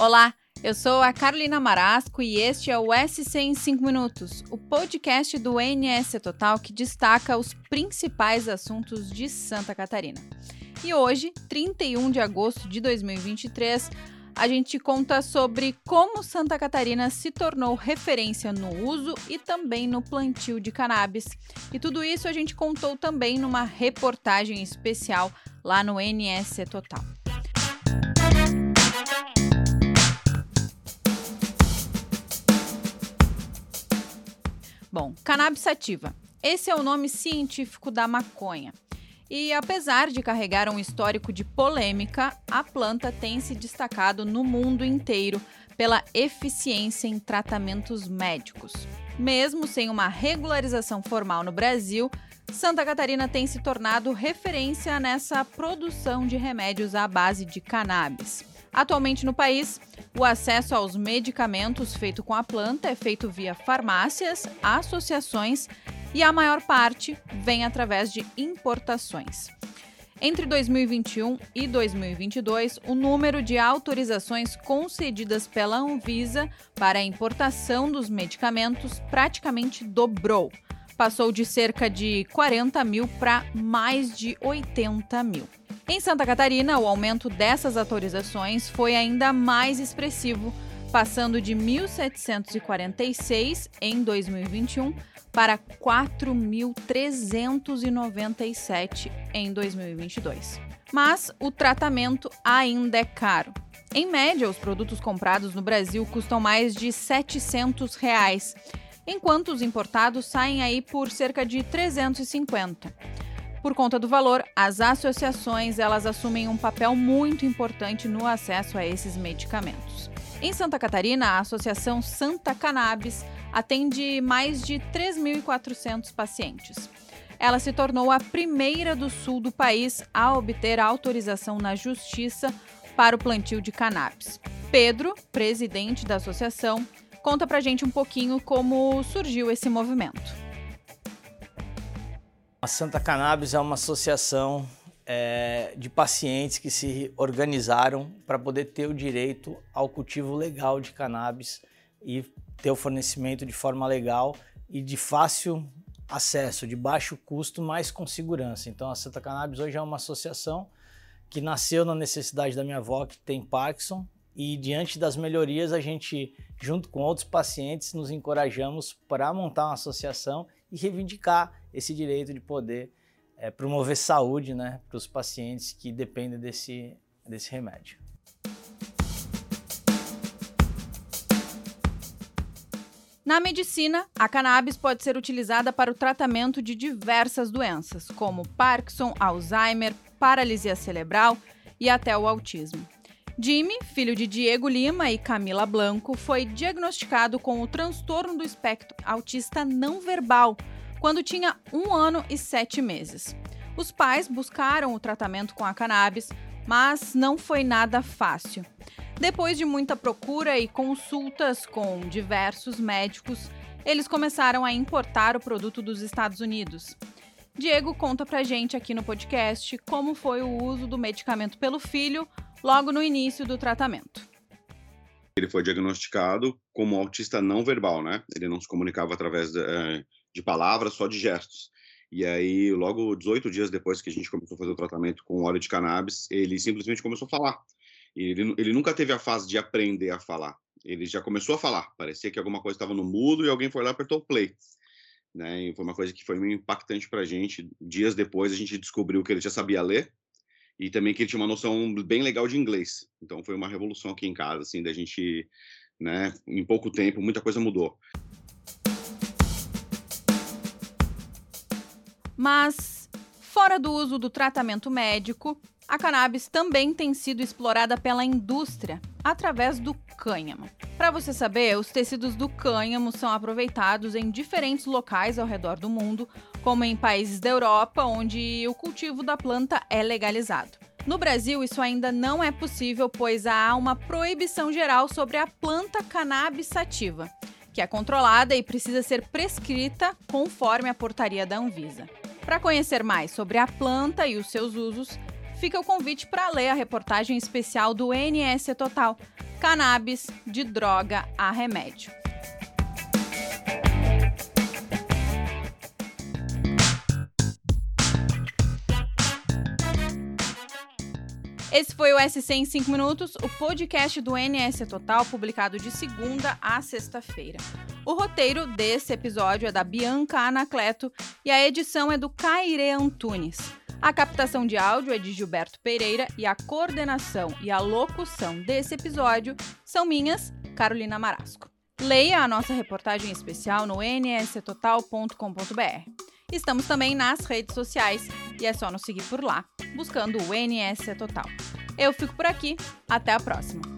Olá, eu sou a Carolina Marasco e este é o SC em 5 Minutos, o podcast do NS Total que destaca os principais assuntos de Santa Catarina. E hoje, 31 de agosto de 2023, a gente conta sobre como Santa Catarina se tornou referência no uso e também no plantio de cannabis. E tudo isso a gente contou também numa reportagem especial lá no NS Total. Bom, cannabis sativa. Esse é o nome científico da maconha. E apesar de carregar um histórico de polêmica, a planta tem se destacado no mundo inteiro pela eficiência em tratamentos médicos. Mesmo sem uma regularização formal no Brasil, Santa Catarina tem se tornado referência nessa produção de remédios à base de cannabis. Atualmente no país, o acesso aos medicamentos feito com a planta é feito via farmácias, associações e a maior parte vem através de importações. Entre 2021 e 2022, o número de autorizações concedidas pela Anvisa para a importação dos medicamentos praticamente dobrou. Passou de cerca de 40 mil para mais de 80 mil. Em Santa Catarina, o aumento dessas autorizações foi ainda mais expressivo, passando de 1.746 em 2021 para 4.397 em 2022. Mas o tratamento ainda é caro. Em média, os produtos comprados no Brasil custam mais de 700 reais, enquanto os importados saem aí por cerca de 350. Por conta do valor, as associações elas assumem um papel muito importante no acesso a esses medicamentos. Em Santa Catarina, a Associação Santa Cannabis atende mais de 3.400 pacientes. Ela se tornou a primeira do sul do país a obter autorização na justiça para o plantio de cannabis. Pedro, presidente da associação, conta pra gente um pouquinho como surgiu esse movimento. A Santa Cannabis é uma associação é, de pacientes que se organizaram para poder ter o direito ao cultivo legal de cannabis e ter o fornecimento de forma legal e de fácil acesso, de baixo custo, mas com segurança. Então a Santa Cannabis hoje é uma associação que nasceu na necessidade da minha avó que tem Parkinson e diante das melhorias a gente, junto com outros pacientes, nos encorajamos para montar uma associação e reivindicar esse direito de poder é, promover saúde né, para os pacientes que dependem desse, desse remédio. Na medicina, a cannabis pode ser utilizada para o tratamento de diversas doenças, como Parkinson, Alzheimer, paralisia cerebral e até o autismo. Jimmy, filho de Diego Lima e Camila Blanco, foi diagnosticado com o transtorno do espectro autista não verbal quando tinha um ano e sete meses. Os pais buscaram o tratamento com a cannabis, mas não foi nada fácil. Depois de muita procura e consultas com diversos médicos, eles começaram a importar o produto dos Estados Unidos. Diego conta pra gente aqui no podcast como foi o uso do medicamento pelo filho logo no início do tratamento. Ele foi diagnosticado como autista não verbal, né? Ele não se comunicava através de, eh, de palavras, só de gestos. E aí, logo 18 dias depois que a gente começou a fazer o tratamento com óleo de cannabis, ele simplesmente começou a falar. Ele, ele nunca teve a fase de aprender a falar. Ele já começou a falar. Parecia que alguma coisa estava no mudo e alguém foi lá e apertou play. Né? E foi uma coisa que foi meio impactante para a gente. Dias depois, a gente descobriu que ele já sabia ler e também que ele tinha uma noção bem legal de inglês. Então foi uma revolução aqui em casa, assim, da gente, né, em pouco tempo, muita coisa mudou. Mas, fora do uso do tratamento médico, a cannabis também tem sido explorada pela indústria através do cânhamo. Para você saber, os tecidos do cânhamo são aproveitados em diferentes locais ao redor do mundo, como em países da Europa, onde o cultivo da planta é legalizado. No Brasil, isso ainda não é possível, pois há uma proibição geral sobre a planta cannabis sativa, que é controlada e precisa ser prescrita conforme a portaria da Anvisa. Para conhecer mais sobre a planta e os seus usos, fica o convite para ler a reportagem especial do NS Total cannabis de droga a remédio. Esse foi o SC em 5 minutos, o podcast do NS Total, publicado de segunda a sexta-feira. O roteiro desse episódio é da Bianca Anacleto e a edição é do Caire Antunes. A captação de áudio é de Gilberto Pereira e a coordenação e a locução desse episódio são minhas, Carolina Marasco. Leia a nossa reportagem especial no nstotal.com.br. Estamos também nas redes sociais e é só nos seguir por lá, buscando o NS Total. Eu fico por aqui, até a próxima!